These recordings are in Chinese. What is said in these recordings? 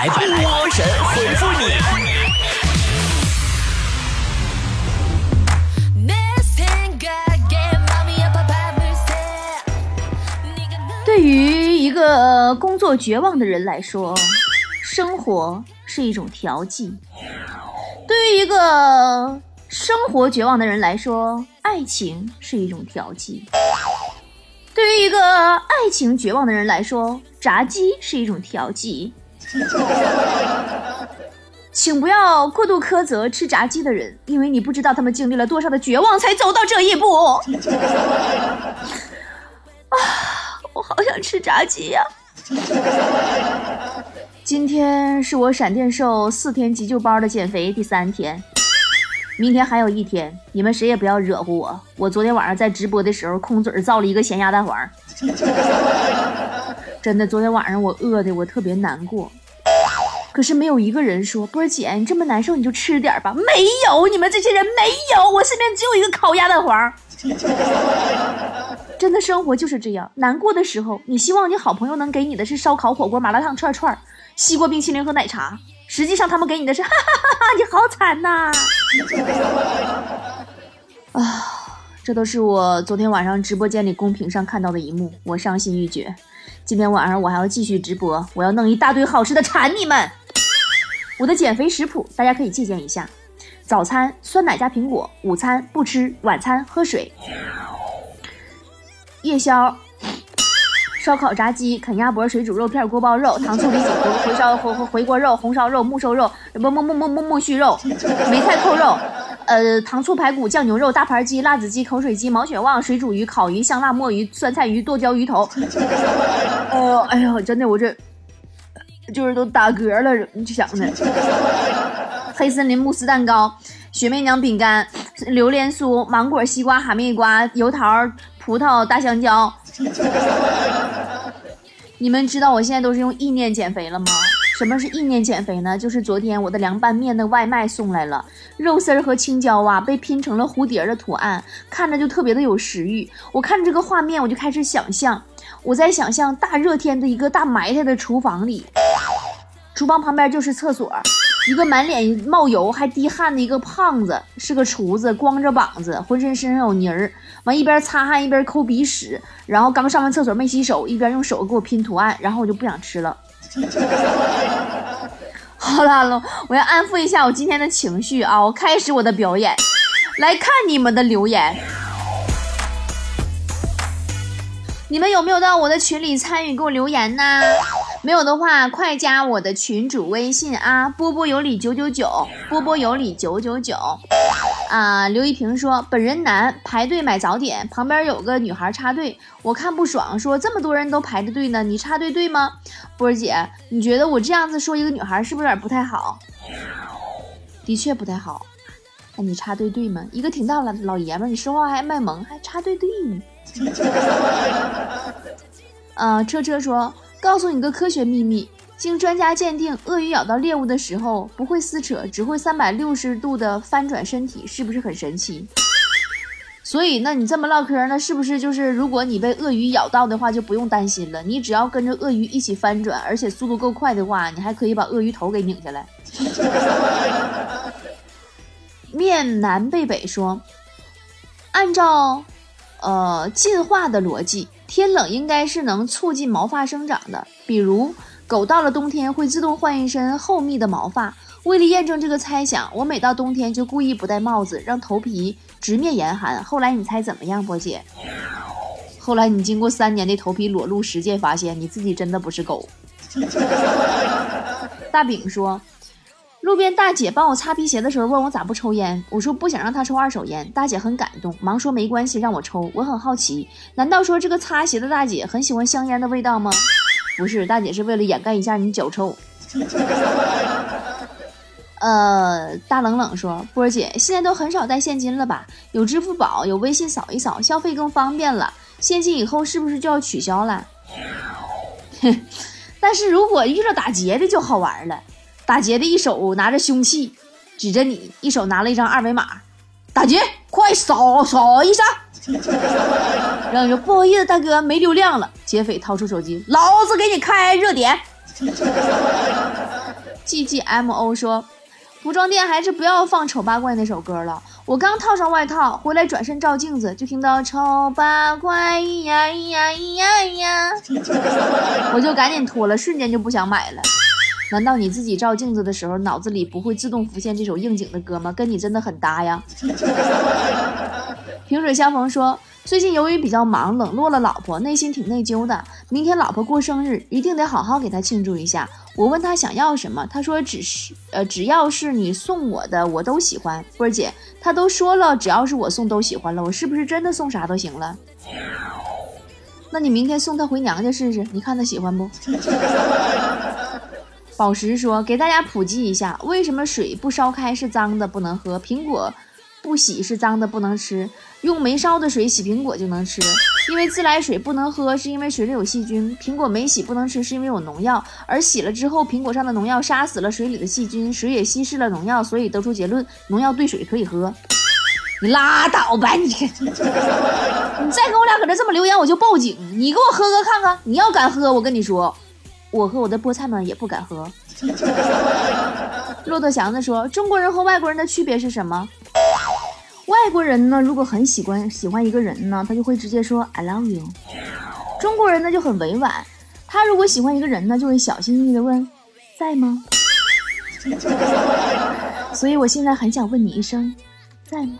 来波神回复你。对于一个工作绝望的人来说，生活是一种调剂；对于一个生活绝望的人来说，爱情是一种调剂；对于一个爱情绝望的人来说，炸鸡是一种调剂。请不要过度苛责吃炸鸡的人，因为你不知道他们经历了多少的绝望才走到这一步。啊！我好想吃炸鸡呀！今天是我闪电瘦四天急救包的减肥第三天，明天还有一天，你们谁也不要惹乎我。我昨天晚上在直播的时候空嘴造了一个咸鸭蛋黄，真的，昨天晚上我饿的我特别难过，可是没有一个人说波儿姐你这么难受你就吃点吧，没有，你们这些人没有，我身边只有一个烤鸭蛋黄。真的生活就是这样，难过的时候，你希望你好朋友能给你的是烧烤、火锅、麻辣烫、串串、西瓜、冰淇淋和奶茶，实际上他们给你的是，哈哈哈哈，你好惨呐！啊，这都是我昨天晚上直播间里公屏上看到的一幕，我伤心欲绝。今天晚上我还要继续直播，我要弄一大堆好吃的馋你们。我的减肥食谱大家可以借鉴一下：早餐酸奶加苹果，午餐不吃，晚餐喝水。夜宵，烧烤、炸鸡、啃鸭脖、水煮肉片、锅包肉、糖醋里脊、回回烧、回回回锅肉、红烧肉、木瘦肉、不木木木木木须肉、梅菜扣肉，呃，糖醋排骨、酱牛肉、大盘鸡、辣子鸡、口水鸡、毛血旺、水煮鱼、烤鱼、香辣墨鱼、酸菜鱼、剁椒鱼头。呃，哎呀，真的，我这就是都打嗝了，你想的。黑森林慕斯蛋糕、雪媚娘饼干、榴莲酥、芒果、西瓜、哈密瓜、油桃。葡萄、大香蕉，你们知道我现在都是用意念减肥了吗？什么是意念减肥呢？就是昨天我的凉拌面的外卖送来了，肉丝儿和青椒啊被拼成了蝴蝶的图案，看着就特别的有食欲。我看这个画面，我就开始想象，我在想象大热天的一个大埋汰的厨房里，厨房旁边就是厕所。一个满脸冒油还滴汗的一个胖子，是个厨子，光着膀子，浑身身上有泥儿，完一边擦汗一边抠鼻屎，然后刚上完厕所没洗手，一边用手给我拼图案，然后我就不想吃了。好了好了，我要安抚一下我今天的情绪啊！我开始我的表演，来看你们的留言。你们有没有到我的群里参与给我留言呢？没有的话，快加我的群主微信啊！波波有理九九九，波波有理九九九。啊，刘一平说，本人男，排队买早点，旁边有个女孩插队，我看不爽，说这么多人都排着队呢，你插队对吗？波儿姐，你觉得我这样子说一个女孩是不是有点不太好？的确不太好。那你插队对吗？一个挺大了老爷们，你说话还卖萌，还插队对呢？啊，车车说，告诉你个科学秘密，经专家鉴定，鳄鱼咬到猎物的时候不会撕扯，只会三百六十度的翻转身体，是不是很神奇？所以，那你这么唠嗑，那是不是就是如果你被鳄鱼咬到的话，就不用担心了？你只要跟着鳄鱼一起翻转，而且速度够快的话，你还可以把鳄鱼头给拧下来。面南背北说，按照。呃，进化的逻辑，天冷应该是能促进毛发生长的。比如，狗到了冬天会自动换一身厚密的毛发。为了验证这个猜想，我每到冬天就故意不戴帽子，让头皮直面严寒。后来你猜怎么样，波姐？后来你经过三年的头皮裸露实践，发现你自己真的不是狗。大饼说。路边大姐帮我擦皮鞋的时候，问我咋不抽烟。我说不想让她抽二手烟。大姐很感动，忙说没关系，让我抽。我很好奇，难道说这个擦鞋的大姐很喜欢香烟的味道吗？不是，大姐是为了掩盖一下你脚臭。呃，大冷冷说，波姐现在都很少带现金了吧？有支付宝，有微信扫一扫，消费更方便了。现金以后是不是就要取消了？哼，但是如果遇到打劫的就好玩了。打劫的一手拿着凶器，指着你，一手拿了一张二维码。打劫，快扫扫一下。然后说不好意思，大哥没流量了。劫匪掏出手机，老子给你开热点。G G M O 说，服装店还是不要放丑八怪那首歌了。我刚套上外套回来，转身照镜子，就听到丑八怪咿呀咿呀咿呀咿呀，我就赶紧脱了，瞬间就不想买了。难道你自己照镜子的时候，脑子里不会自动浮现这首应景的歌吗？跟你真的很搭呀。萍水相逢说，最近由于比较忙，冷落了老婆，内心挺内疚的。明天老婆过生日，一定得好好给她庆祝一下。我问她想要什么，她说只是呃只要是你送我的，我都喜欢。波儿姐，她都说了，只要是我送都喜欢了，我是不是真的送啥都行了？那你明天送她回娘家试试，你看她喜欢不？宝石说，给大家普及一下，为什么水不烧开是脏的不能喝，苹果不洗是脏的不能吃。用没烧的水洗苹果就能吃，因为自来水不能喝，是因为水里有细菌；苹果没洗不能吃，是因为有农药。而洗了之后，苹果上的农药杀死了水里的细菌，水也稀释了农药，所以得出结论：农药兑水可以喝。你拉倒吧，你！你再跟我俩搁这这么留言，我就报警！你给我喝喝看看，你要敢喝，我跟你说，我和我的菠菜们也不敢喝。骆驼祥子说：“中国人和外国人的区别是什么？”外国人呢，如果很喜欢喜欢一个人呢，他就会直接说 I love you。中国人呢就很委婉，他如果喜欢一个人呢，就会小心翼翼的问在吗？所以我现在很想问你一声，在吗？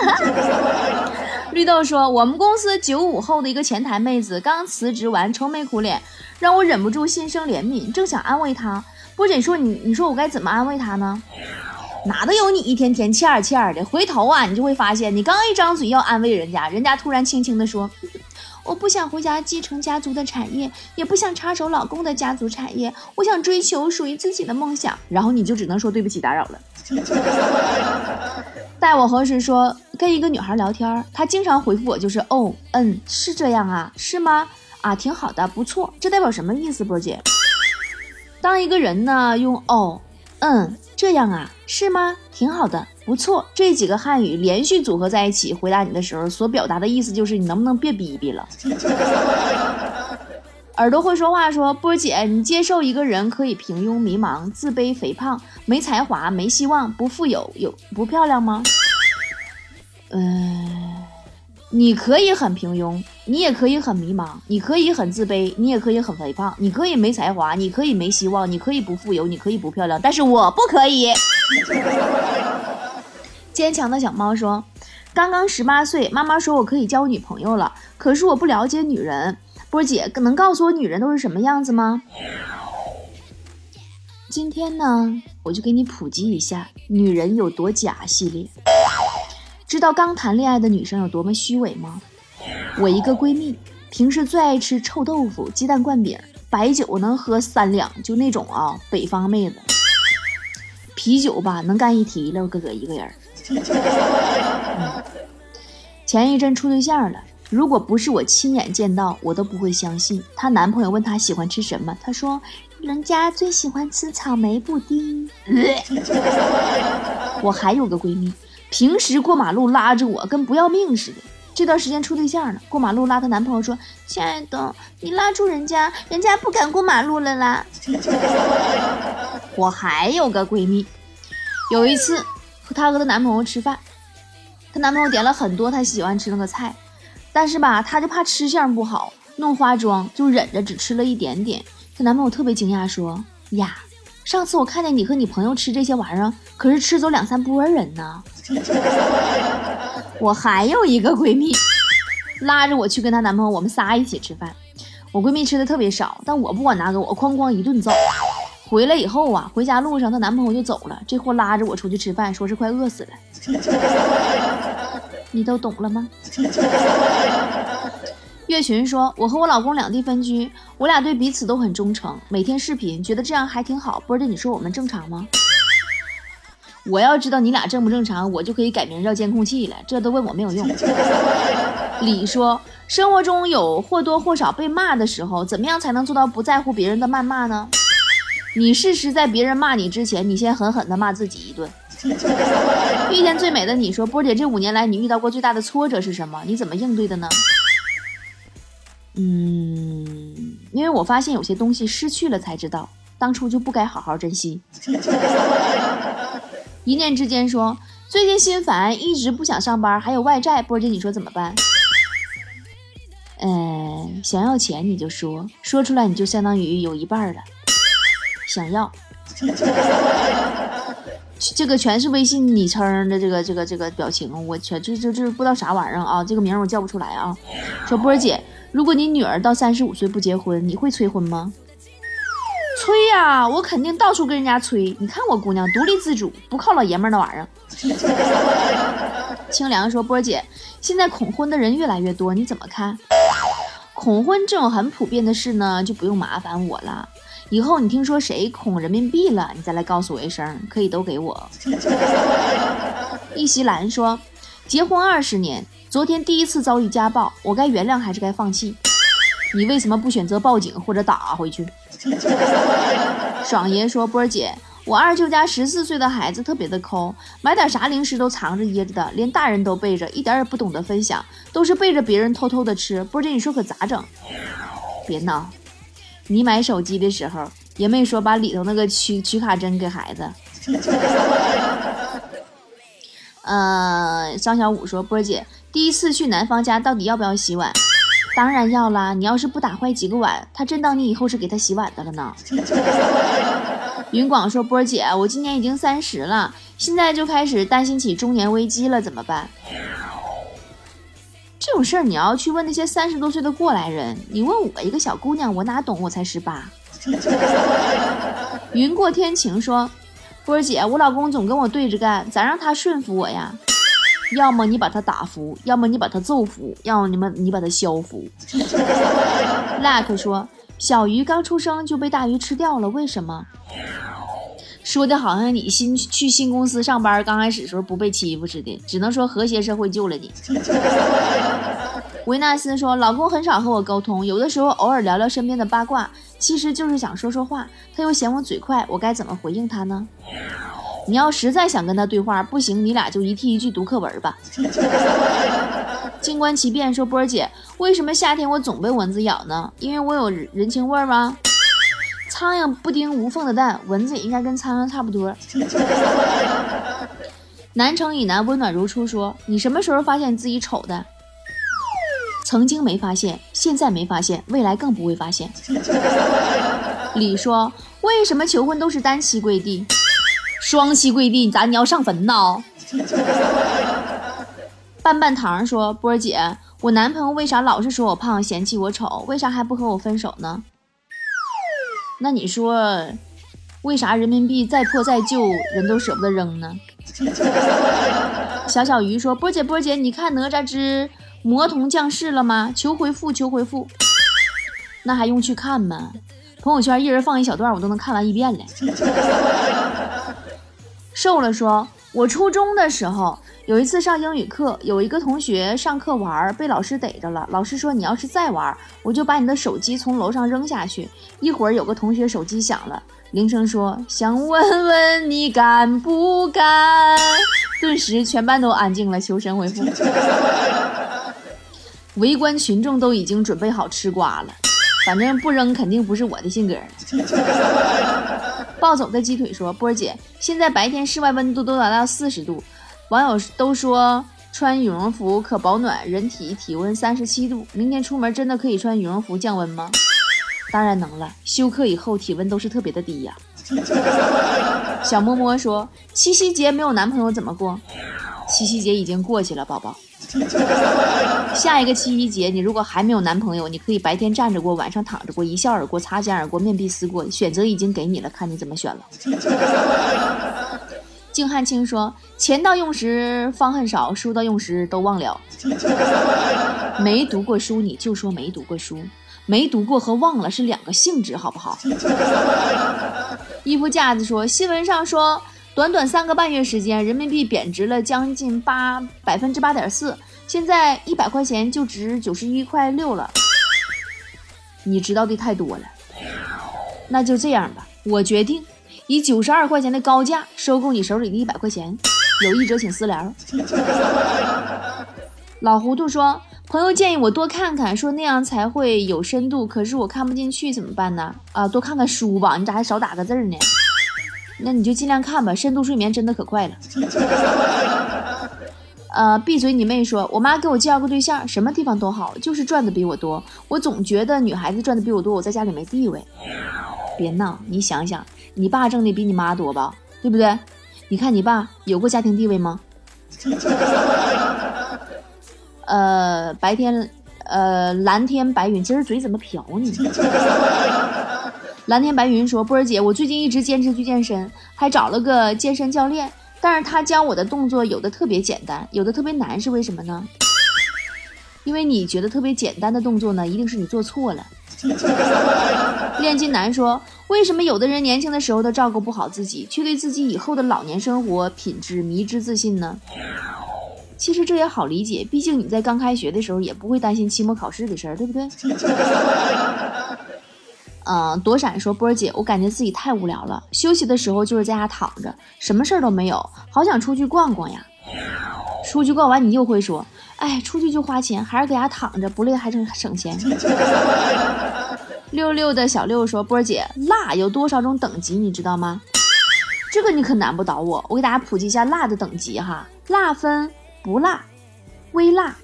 绿豆说，我们公司九五后的一个前台妹子刚辞职完，愁眉苦脸，让我忍不住心生怜悯，正想安慰她。波姐说你你说我该怎么安慰她呢？哪都有你一天天欠儿欠儿的，回头啊，你就会发现，你刚一张嘴要安慰人家，人家突然轻轻的说：“我不想回家继承家族的产业，也不想插手老公的家族产业，我想追求属于自己的梦想。”然后你就只能说对不起，打扰了。待我何时说跟一个女孩聊天，她经常回复我就是哦，嗯，是这样啊，是吗？啊，挺好的，不错，这代表什么意思，波姐？当一个人呢用哦，嗯。这样啊，是吗？挺好的，不错。这几个汉语连续组合在一起回答你的时候，所表达的意思就是你能不能别逼逼了？耳朵会说话，说波姐，你接受一个人可以平庸、迷茫、自卑、肥胖、没才华、没希望、不富有、有不漂亮吗？嗯。你可以很平庸，你也可以很迷茫，你可以很自卑，你也可以很肥胖，你可以没才华，你可以没希望，你可以不富有，你可以不漂亮，但是我不可以。坚强的小猫说：“刚刚十八岁，妈妈说我可以交女朋友了，可是我不了解女人。波姐能告诉我女人都是什么样子吗？”今天呢，我就给你普及一下女人有多假系列。知道刚谈恋爱的女生有多么虚伪吗？我一个闺蜜平时最爱吃臭豆腐、鸡蛋灌饼，白酒能喝三两，就那种啊，北方妹子。啤酒吧能干一提溜，哥哥一个人。前一阵处对象了，如果不是我亲眼见到，我都不会相信。她男朋友问她喜欢吃什么，她说人家最喜欢吃草莓布丁。我还有个闺蜜。平时过马路拉着我跟不要命似的，这段时间处对象呢，过马路拉她男朋友说：“亲爱的，你拉住人家，人家不敢过马路了啦。” 我还有个闺蜜，有一次她和她男朋友吃饭，她男朋友点了很多她喜欢吃那个菜，但是吧，她就怕吃相不好，弄化妆就忍着只吃了一点点。她男朋友特别惊讶说：“呀。”上次我看见你和你朋友吃这些玩意儿，可是吃走两三波人呢。我还有一个闺蜜，拉着我去跟她男朋友，我们仨一起吃饭。我闺蜜吃的特别少，但我不管拿给我哐哐一顿造。回来以后啊，回家路上她男朋友就走了，这货拉着我出去吃饭，说是快饿死了。你都懂了吗？月群说：“我和我老公两地分居，我俩对彼此都很忠诚，每天视频，觉得这样还挺好。波姐，你说我们正常吗？我要知道你俩正不正常，我就可以改名叫监控器了。这都问我没有用。”李说：“生活中有或多或少被骂的时候，怎么样才能做到不在乎别人的谩骂呢？你试试在别人骂你之前，你先狠狠的骂自己一顿。”遇见最美的你说：“波姐，这五年来你遇到过最大的挫折是什么？你怎么应对的呢？”嗯，因为我发现有些东西失去了才知道，当初就不该好好珍惜。一念之间说，最近心烦，一直不想上班，还有外债，波姐你说怎么办？嗯，想要钱你就说，说出来你就相当于有一半了。想要。这个全是微信昵称的这个这个这个表情，我全就就就不知道啥玩意儿啊！这个名我叫不出来啊。说波儿姐，如果你女儿到三十五岁不结婚，你会催婚吗？催呀，我肯定到处跟人家催。你看我姑娘独立自主，不靠老爷们儿那玩意儿。清凉说波儿姐，现在恐婚的人越来越多，你怎么看？恐婚这种很普遍的事呢，就不用麻烦我了。以后你听说谁恐人民币了，你再来告诉我一声，可以都给我。一席兰说，结婚二十年，昨天第一次遭遇家暴，我该原谅还是该放弃？你为什么不选择报警或者打回去？爽爷说，波儿姐，我二舅家十四岁的孩子特别的抠，买点啥零食都藏着掖着的，连大人都背着，一点也不懂得分享，都是背着别人偷偷的吃。波儿姐，你说可咋整？别闹。你买手机的时候也没说把里头那个取取卡针给孩子。呃，张小五说：“波姐，第一次去男方家到底要不要洗碗？当然要啦！你要是不打坏几个碗，他真当你以后是给他洗碗的了呢。”云广说：“波姐，我今年已经三十了，现在就开始担心起中年危机了，怎么办？”这种事儿你要去问那些三十多岁的过来人，你问我一个小姑娘，我哪懂？我才十八。云过天晴说：“波儿姐，我老公总跟我对着干，咋让他顺服我呀？要么你把他打服，要么你把他揍服，要么你们你把他削服。”Luck 说：“小鱼刚出生就被大鱼吃掉了，为什么？”说的好像你新去新公司上班，刚开始时候不被欺负似的，只能说和谐社会救了你。维纳斯说，老公很少和我沟通，有的时候偶尔聊聊身边的八卦，其实就是想说说话，他又嫌我嘴快，我该怎么回应他呢？你要实在想跟他对话，不行，你俩就一题一句读课文吧。静观其变说，波儿姐，为什么夏天我总被蚊子咬呢？因为我有人情味吗？苍蝇不叮无缝的蛋，蚊子也应该跟苍蝇差不多。南城以南温暖如初说：“你什么时候发现自己丑的？曾经没发现，现在没发现，未来更不会发现。”李说：“为什么求婚都是单膝跪地？双膝跪地，咋你要上坟呢？”半半糖说：“波儿姐，我男朋友为啥老是说我胖，嫌弃我丑？为啥还不和我分手呢？”那你说，为啥人民币再破再旧，人都舍不得扔呢？小小鱼说：“波姐，波姐，你看哪吒之魔童降世了吗？求回复，求回复。那还用去看吗？朋友圈一人放一小段，我都能看完一遍了。”瘦了说：“我初中的时候。”有一次上英语课，有一个同学上课玩，被老师逮着了。老师说：“你要是再玩，我就把你的手机从楼上扔下去。”一会儿，有个同学手机响了，铃声说：“想问问你敢不敢？”顿时，全班都安静了，求神回复。围观群众都已经准备好吃瓜了，反正不扔肯定不是我的性格。暴走的鸡腿说：“波儿姐，现在白天室外温度都达到四十度。”网友都说穿羽绒服可保暖，人体体温三十七度。明天出门真的可以穿羽绒服降温吗？当然能了，休克以后体温都是特别的低呀。小摸摸说七夕节没有男朋友怎么过？七夕节已经过去了，宝宝。下一个七夕节你如果还没有男朋友，你可以白天站着过，晚上躺着过，一笑而过，擦肩而过，面壁思过，选择已经给你了，看你怎么选了。敬汉卿说：“钱到用时方恨少，书到用时都忘了。没读过书你就说没读过书，没读过和忘了是两个性质，好不好？”衣服架子说：“新闻上说，短短三个半月时间，人民币贬值了将近八百分之八点四，现在一百块钱就值九十一块六了。你知道的太多了，那就这样吧，我决定。”以九十二块钱的高价收购你手里的一百块钱，有意者请私聊。老糊涂说：“朋友建议我多看看，说那样才会有深度。可是我看不进去，怎么办呢？啊，多看看书吧。你咋还少打个字呢？那你就尽量看吧。深度睡眠真的可快了。呃，闭嘴，你妹说，我妈给我介绍个对象，什么地方都好，就是赚的比我多。我总觉得女孩子赚的比我多，我在家里没地位。别闹，你想想，你爸挣的比你妈多吧？对不对？你看你爸有过家庭地位吗？呃，白天，呃，蓝天白云，今儿嘴怎么瓢呢？蓝天白云说：“波儿姐，我最近一直坚持去健身，还找了个健身教练，但是他教我的动作有的特别简单，有的特别难，是为什么呢？因为你觉得特别简单的动作呢，一定是你做错了。”炼金男说：“为什么有的人年轻的时候都照顾不好自己，却对自己以后的老年生活品质迷之自信呢？”其实这也好理解，毕竟你在刚开学的时候也不会担心期末考试的事儿，对不对？嗯，躲闪说波儿姐，我感觉自己太无聊了，休息的时候就是在家躺着，什么事儿都没有，好想出去逛逛呀。出去逛完你又会说，哎，出去就花钱，还是在家躺着不累还省省钱。六六的小六说波儿姐，辣有多少种等级你知道吗？这个你可难不倒我，我给大家普及一下辣的等级哈，辣分。不辣、微辣、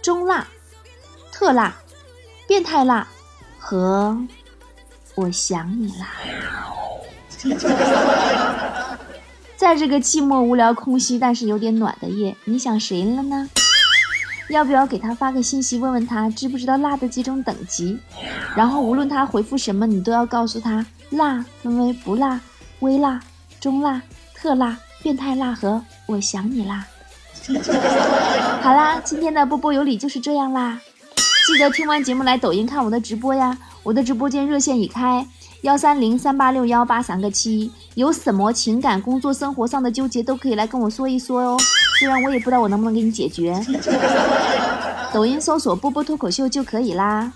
中辣、特辣、变态辣和我想你啦。在这个寂寞、无聊、空虚，但是有点暖的夜，你想谁了呢？要不要给他发个信息，问问他知不知道辣的几种等级？然后无论他回复什么，你都要告诉他，辣分为不辣、微辣、中辣、特辣、变态辣和我想你啦。好啦，今天的波波有理就是这样啦。记得听完节目来抖音看我的直播呀，我的直播间热线已开幺三零三八六幺八三个七，有什么情感、工作、生活上的纠结都可以来跟我说一说哦。虽然我也不知道我能不能给你解决。抖音搜索波波脱口秀就可以啦。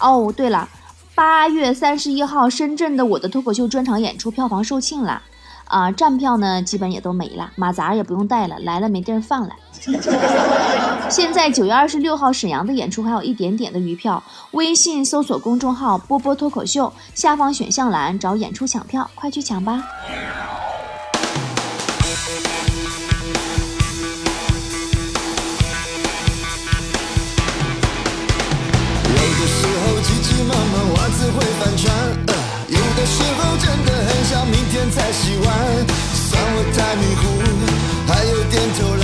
哦，对了，八月三十一号深圳的我的脱口秀专场演出票房售罄了。啊，站票呢，基本也都没了，马扎也不用带了，来了没地儿放了。现在九月二十六号沈阳的演出还有一点点的余票，微信搜索公众号“波波脱口秀”，下方选项栏找演出抢票，快去抢吧。反串。有的时候真的很想明天才洗碗，算我太迷糊，还有点偷懒。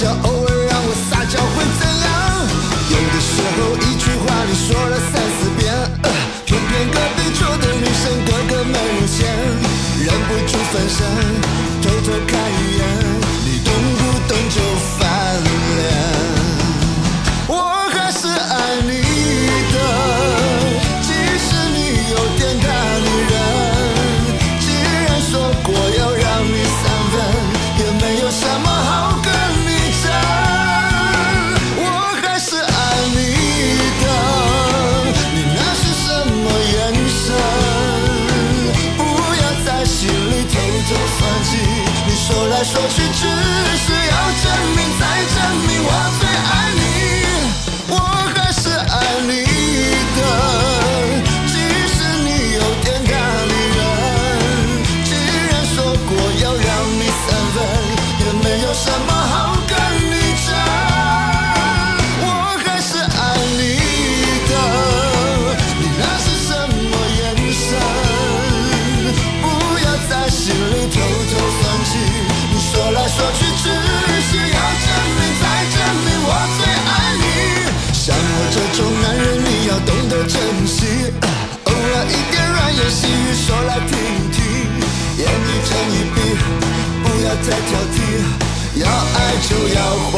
说说句只是要证明，再证明我最爱你。像我这种男人，你要懂得珍惜。偶尔一点软言细语，说来听听。眼一睁一闭，不要再挑剔，要爱就要还。